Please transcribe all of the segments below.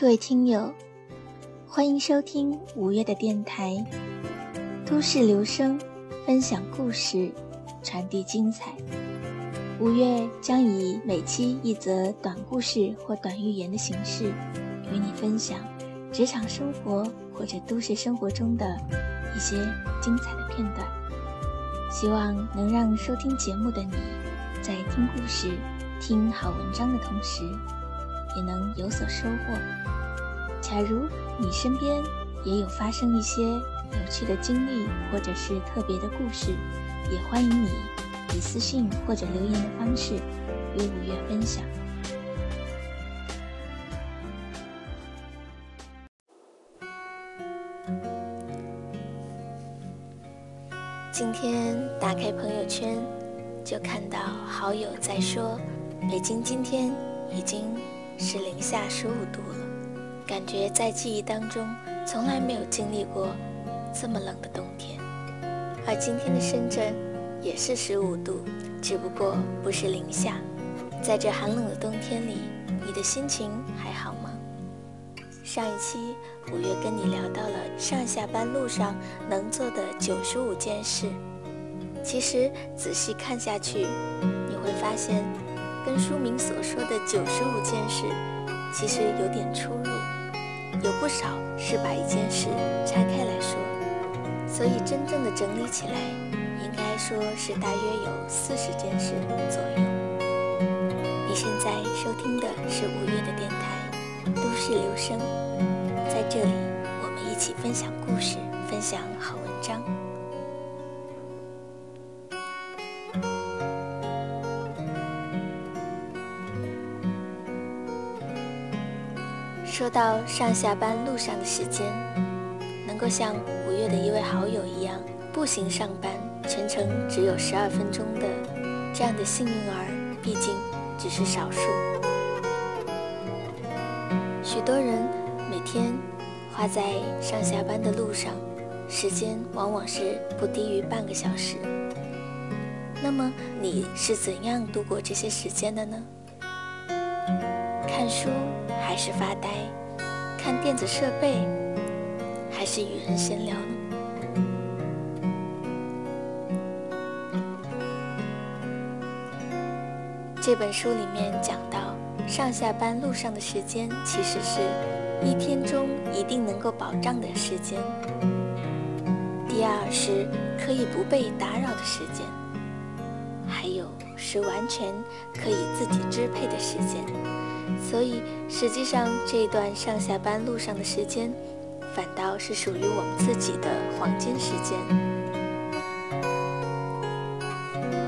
各位听友，欢迎收听五月的电台，都市留声，分享故事，传递精彩。五月将以每期一则短故事或短寓言的形式，与你分享职场生活或者都市生活中的一些精彩的片段。希望能让收听节目的你，在听故事、听好文章的同时，也能有所收获。假如你身边也有发生一些有趣的经历，或者是特别的故事，也欢迎你以私信或者留言的方式与五月分享。今天打开朋友圈，就看到好友在说，北京今天已经是零下十五度了。感觉在记忆当中从来没有经历过这么冷的冬天，而今天的深圳也是十五度，只不过不是零下。在这寒冷的冬天里，你的心情还好吗？上一期五月跟你聊到了上下班路上能做的九十五件事，其实仔细看下去，你会发现跟书名所说的九十五件事其实有点出入。有不少是把一件事拆开来说，所以真正的整理起来，应该说是大约有四十件事左右。你现在收听的是五月的电台《都市留声》，在这里我们一起分享故事，分享好文章。到上下班路上的时间，能够像五月的一位好友一样步行上班，全程只有十二分钟的这样的幸运儿，毕竟只是少数。许多人每天花在上下班的路上，时间往往是不低于半个小时。那么你是怎样度过这些时间的呢？看书。还是发呆，看电子设备，还是与人闲聊呢？这本书里面讲到，上下班路上的时间其实是一天中一定能够保障的时间。第二是可以不被打扰的时间，还有是完全可以自己支配的时间。所以，实际上这一段上下班路上的时间，反倒是属于我们自己的黄金时间。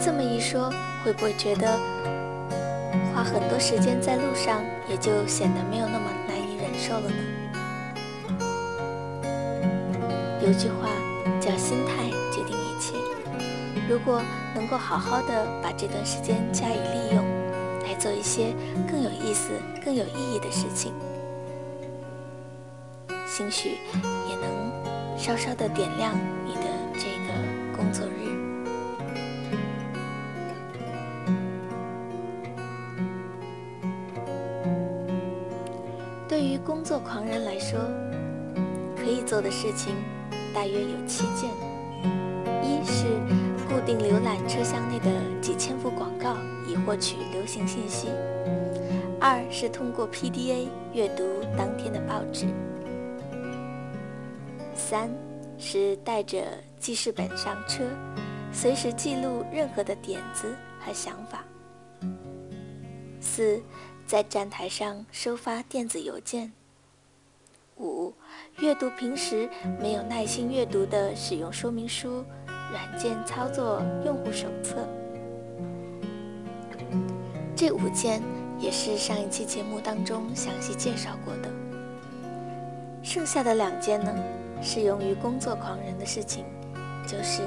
这么一说，会不会觉得花很多时间在路上，也就显得没有那么难以忍受了呢？有句话叫“心态决定一切”，如果能够好好的把这段时间加以利用。来做一些更有意思、更有意义的事情，兴许也能稍稍的点亮你的这个工作日。对于工作狂人来说，可以做的事情大约有七件：一是固定浏览车厢内的。获取流行信息。二是通过 PDA 阅读当天的报纸。三是带着记事本上车，随时记录任何的点子和想法。四在站台上收发电子邮件。五阅读平时没有耐心阅读的使用说明书、软件操作用户手册。这五件也是上一期节目当中详细介绍过的。剩下的两件呢，适用于工作狂人的事情，就是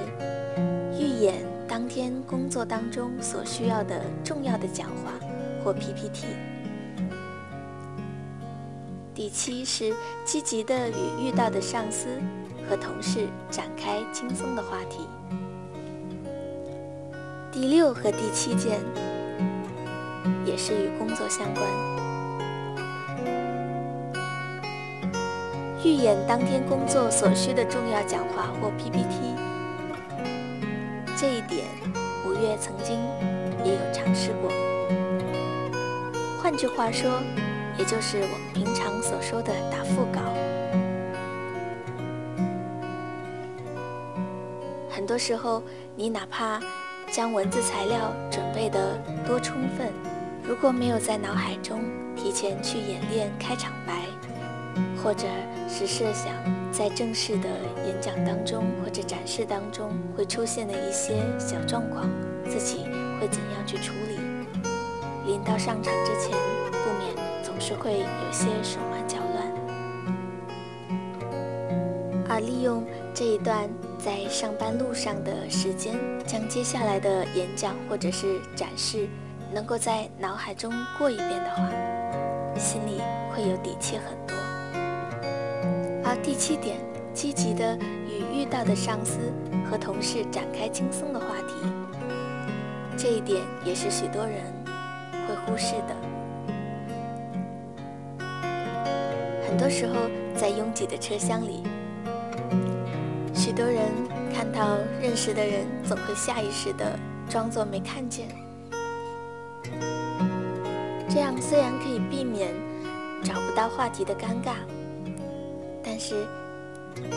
预演当天工作当中所需要的重要的讲话或 PPT。第七是积极的与遇到的上司和同事展开轻松的话题。第六和第七件。也是与工作相关。预演当天工作所需的重要讲话或 PPT。这一点，五月曾经也有尝试过。换句话说，也就是我们平常所说的打腹稿。很多时候，你哪怕将文字材料准备得多充分，如果没有在脑海中提前去演练开场白，或者是设想在正式的演讲当中或者展示当中会出现的一些小状况，自己会怎样去处理？临到上场之前，不免总是会有些手忙脚乱，而利用这一段在上班路上的时间，将接下来的演讲或者是展示，能够在脑海中过一遍的话，心里会有底气很多。而第七点，积极的与遇到的上司和同事展开轻松的话题，这一点也是许多人会忽视的。很多时候，在拥挤的车厢里，许多人看到认识的人，总会下意识的装作没看见。这样虽然可以避免找不到话题的尴尬。但是，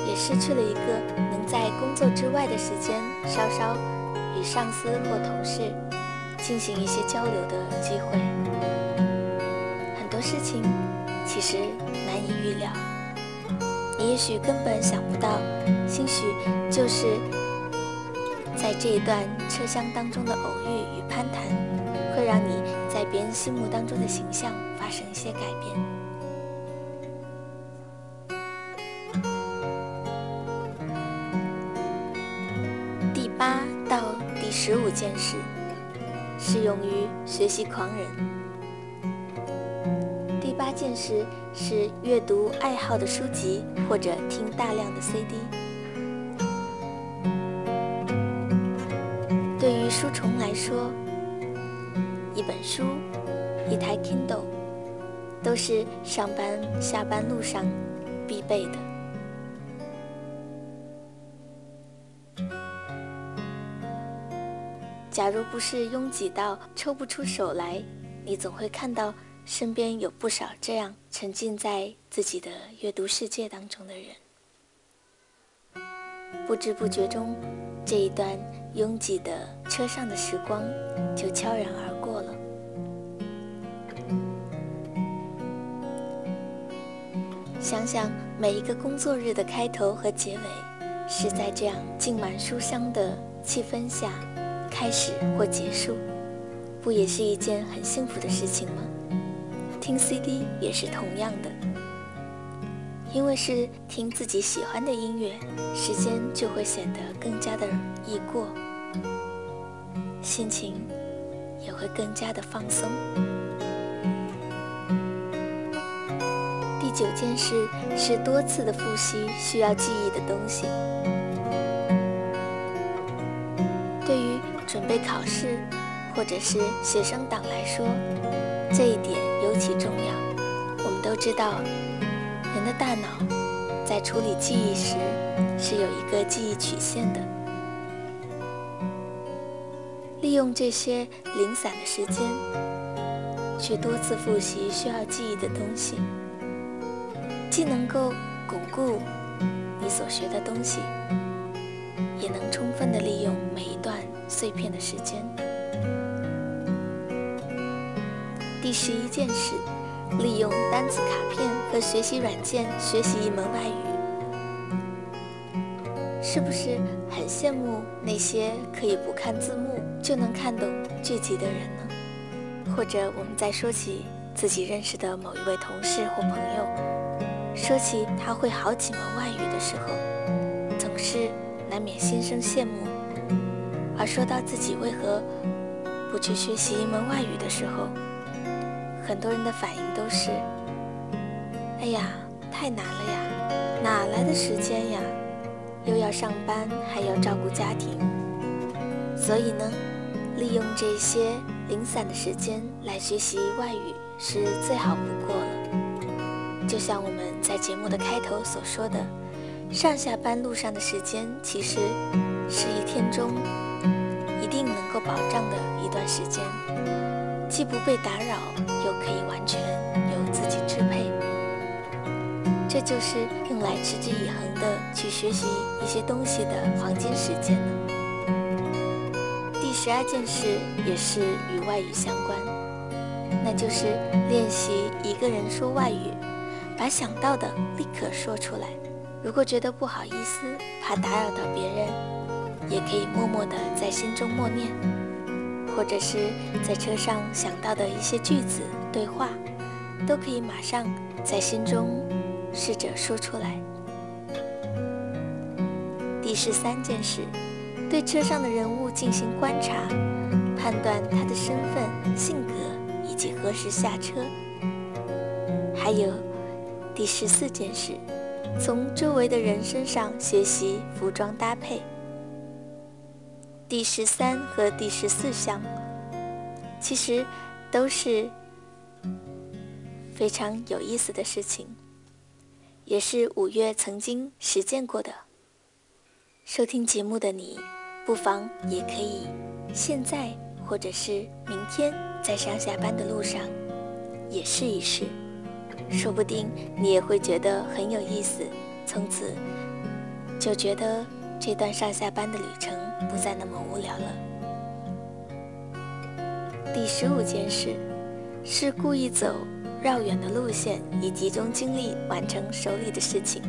也失去了一个能在工作之外的时间，稍稍与上司或同事进行一些交流的机会。很多事情其实难以预料，你也许根本想不到，兴许就是在这一段车厢当中的偶遇与攀谈，让你在别人心目当中的形象发生一些改变。第八到第十五件事适用于学习狂人。第八件事是阅读爱好的书籍或者听大量的 CD。对于书虫来说，本书、一台 Kindle 都是上班下班路上必备的。假如不是拥挤到抽不出手来，你总会看到身边有不少这样沉浸在自己的阅读世界当中的人。不知不觉中，这一段拥挤的车上的时光就悄然而过想想每一个工作日的开头和结尾，是在这样浸满书香的气氛下。开始或结束，不也是一件很幸福的事情吗？听 CD 也是同样的，因为是听自己喜欢的音乐，时间就会显得更加的易过，心情也会更加的放松。九件事是多次的复习需要记忆的东西。对于准备考试，或者是学生党来说，这一点尤其重要。我们都知道，人的大脑在处理记忆时是有一个记忆曲线的。利用这些零散的时间，去多次复习需要记忆的东西，既能够巩固你所学的东西，也能充分的利用每一段。碎片的时间。第十一件事，利用单词卡片和学习软件学习一门外语，是不是很羡慕那些可以不看字幕就能看懂剧集的人呢？或者我们在说起自己认识的某一位同事或朋友，说起他会好几门外语的时候，总是难免心生羡慕。而说到自己为何不去学习一门外语的时候，很多人的反应都是：“哎呀，太难了呀，哪来的时间呀？又要上班，还要照顾家庭。”所以呢，利用这些零散的时间来学习外语是最好不过了。就像我们在节目的开头所说的，上下班路上的时间其实是一天中一定能够保障的一段时间，既不被打扰，又可以完全由自己支配。这就是用来持之以恒的去学习一些东西的黄金时间了。第十二件事也是与外语相关，那就是练习一个人说外语，把想到的立刻说出来。如果觉得不好意思，怕打扰到别人，也可以默默地在心中默念，或者是在车上想到的一些句子、对话，都可以马上在心中试着说出来。第十三件事。对车上的人物进行观察，判断他的身份、性格以及何时下车。还有第十四件事，从周围的人身上学习服装搭配。第十三和第十四项，其实都是非常有意思的事情，也是五月曾经实践过的。收听节目的你。不妨也可以现在或者是明天在上下班的路上也试一试，说不定你也会觉得很有意思，从此就觉得这段上下班的旅程不再那么无聊了。第十五件事是故意走绕远的路线，以集中精力完成手里的事情。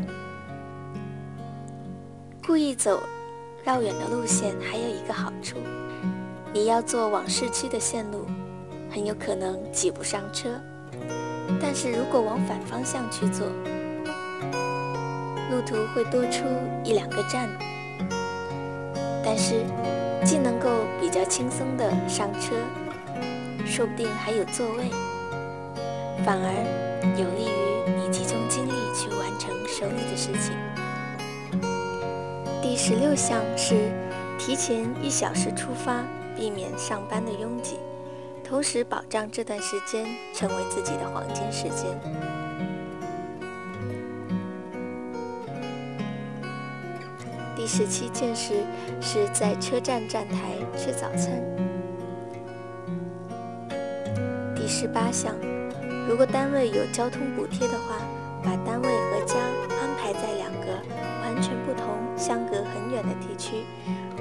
故意走。绕远的路线还有一个好处，你要坐往市区的线路，很有可能挤不上车。但是如果往反方向去坐，路途会多出一两个站，但是既能够比较轻松的上车，说不定还有座位，反而有利于你集中精力去完成手里的事情。第十六项是提前一小时出发，避免上班的拥挤，同时保障这段时间成为自己的黄金时间。第十七件事是在车站站台吃早餐。第十八项，如果单位有交通补贴的话，把单位和家安排在两个。完全不同、相隔很远的地区，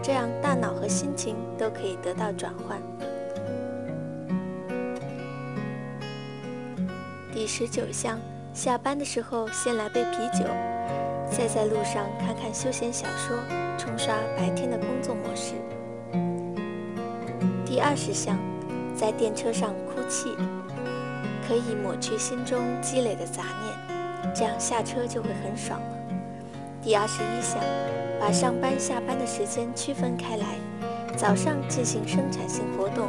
这样大脑和心情都可以得到转换。第十九项，下班的时候先来杯啤酒，再在路上看看休闲小说，冲刷白天的工作模式。第二十项，在电车上哭泣，可以抹去心中积累的杂念，这样下车就会很爽了。第二十一项，把上班下班的时间区分开来，早上进行生产性活动，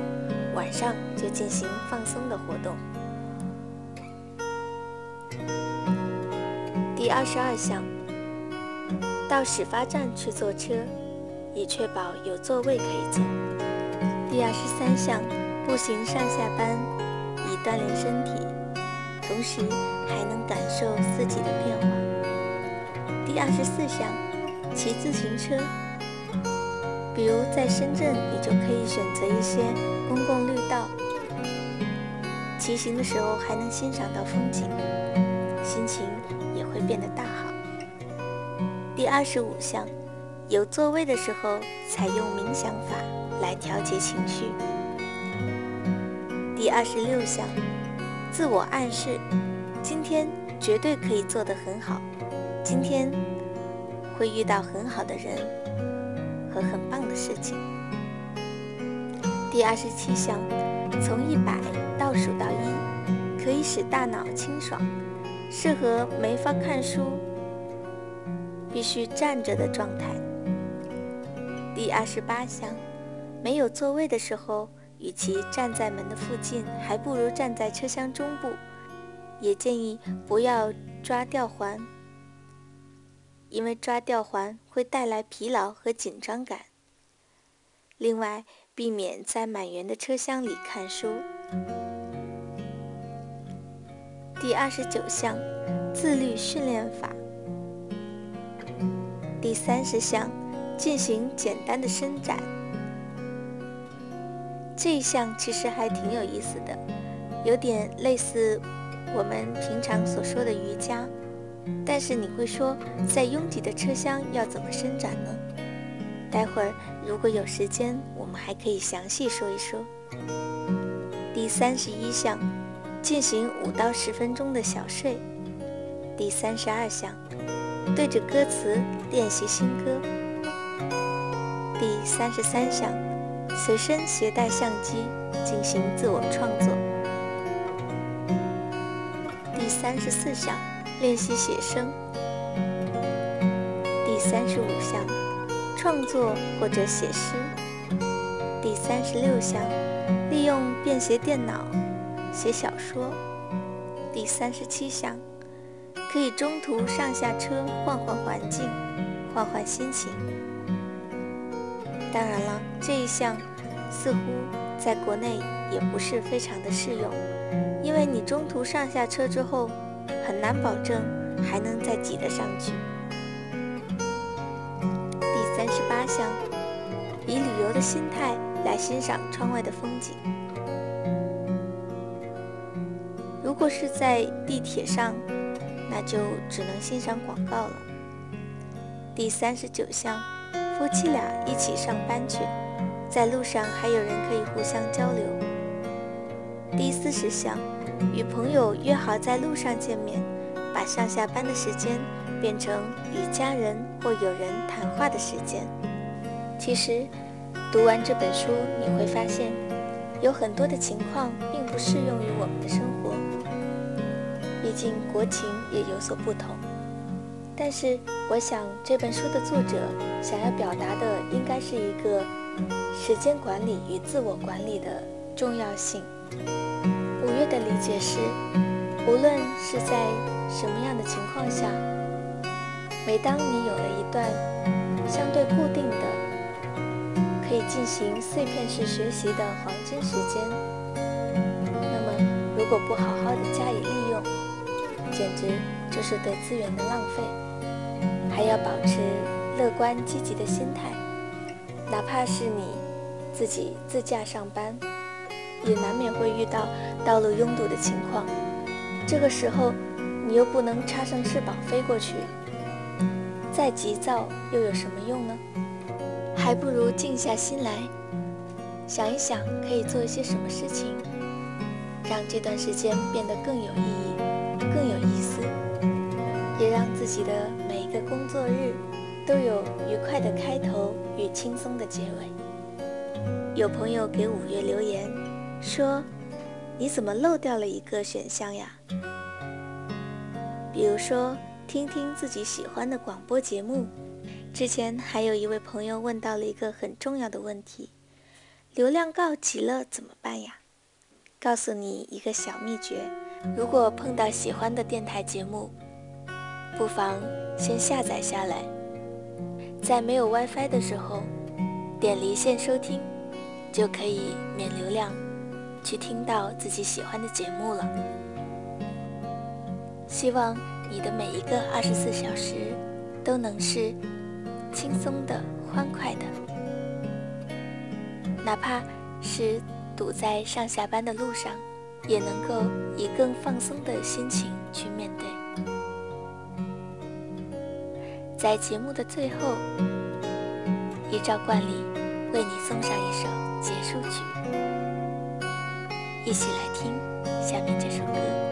晚上就进行放松的活动。第二十二项，到始发站去坐车，以确保有座位可以坐。第二十三项，步行上下班，以锻炼身体，同时还能感受四季的变化。第二十四项，骑自行车。比如在深圳，你就可以选择一些公共绿道，骑行的时候还能欣赏到风景，心情也会变得大好。第二十五项，有座位的时候采用冥想法来调节情绪。第二十六项，自我暗示，今天绝对可以做得很好。今天会遇到很好的人和很棒的事情。第二十七项，从一百倒数到一，可以使大脑清爽，适合没法看书、必须站着的状态。第二十八项，没有座位的时候，与其站在门的附近，还不如站在车厢中部。也建议不要抓吊环。因为抓吊环会带来疲劳和紧张感。另外，避免在满员的车厢里看书。第二十九项，自律训练法。第三十项，进行简单的伸展。这一项其实还挺有意思的，有点类似我们平常所说的瑜伽。但是你会说，在拥挤的车厢要怎么伸展呢？待会儿如果有时间，我们还可以详细说一说。第三十一项，进行五到十分钟的小睡。第三十二项，对着歌词练习新歌。第三十三项，随身携带相机进行自我创作。第三十四项，练习写生。第三十五项，创作或者写诗。第三十六项。利用便携电脑写小说。第三十七项，可以中途上下车换换环境，换换心情。当然了，这一项似乎在国内也不是非常的适用，因为你中途上下车之后，很难保证还能再挤得上去。第三十八项，以旅游的心态。来欣赏窗外的风景。果是在地铁上，那就只能欣赏广告了。第三十九项，夫妻俩一起上班去，在路上还有人可以互相交流。第四十项，与朋友约好在路上见面，把上下班的时间变成与家人或友人谈话的时间。其实。读完这本书，你会发现有很多的情况并不适用于我们的生活，竟国情也有所不同。但是，我想这本书的作者想要表达的应该是一个时间管理与自我管理的重要性。五月的理解是，无论是在什么样的情况下，每当你有了一段相对固定的。可以进行碎片式学习的黄金时间。那么，如果不好好的加以，简直就是对资源的浪费。还要保持乐观积极的心态，哪怕是你自己自驾上班，也难免会遇到道路拥堵的情况。这个时候，你又不能插上翅膀飞过去，再急躁又有什么用呢？还不如静下心来，想一想可以做一些什么事情，让这段时间变得更有意义、更有意思，也让自己的每一个工作日都有愉快的开头与轻松的结尾。有朋友给五月留言说：“你怎么漏掉了一个选项呀？比如说，听听自己喜欢的广播节目。”之前还有一位朋友问到了一个很重要的问题：流量告急了怎么办呀？告诉你一个小秘诀：如果碰到喜欢的电台节目，不妨先下载下来，在没有 WiFi 的时候点离线收听，就可以免流量去听到自己喜欢的节目了。希望你的每一个二十四小时都能是。轻松的、欢快的，哪怕是堵在上下班的路上，也能够以更放松的心情去面对。在节目的最后，依照惯例，为你送上一首结束曲，一起来听下面这首歌。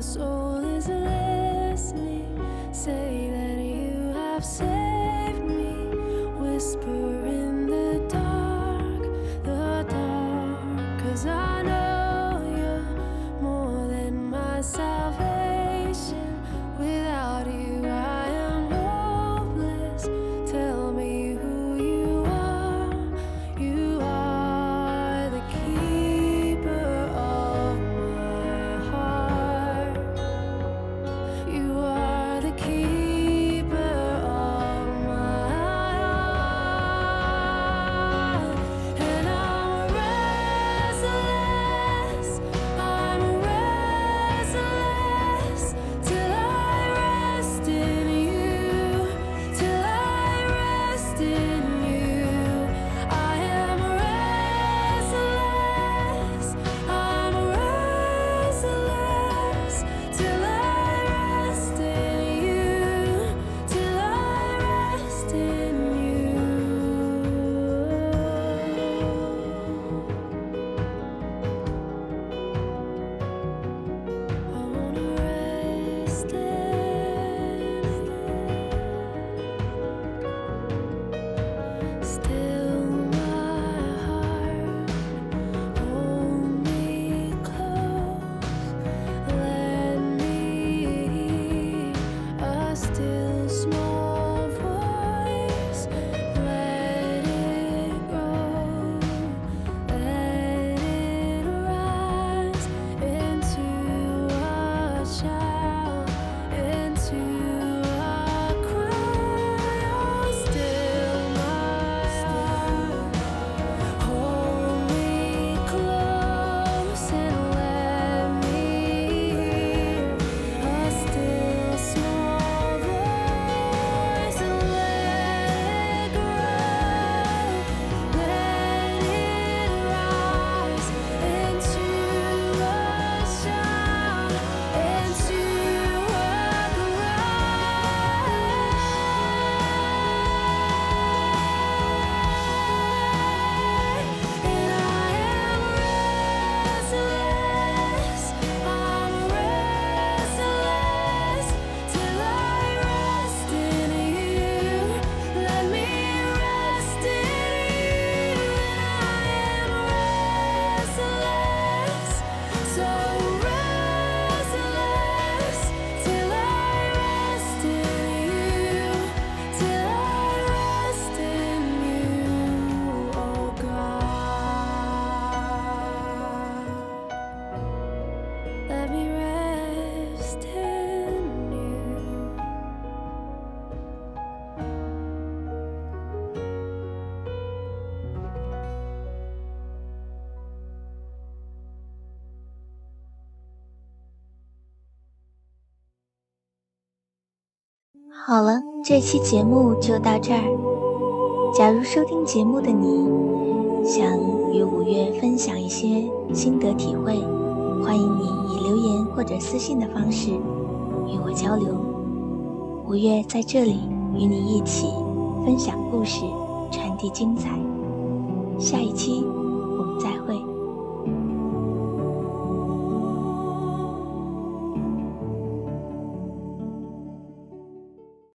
So. 好了，这期节目就到这儿。假如收听节目的你想与五月分享一些心得体会，欢迎你以留言或者私信的方式与我交流。五月在这里与你一起分享故事，传递精彩。下一期我们再会。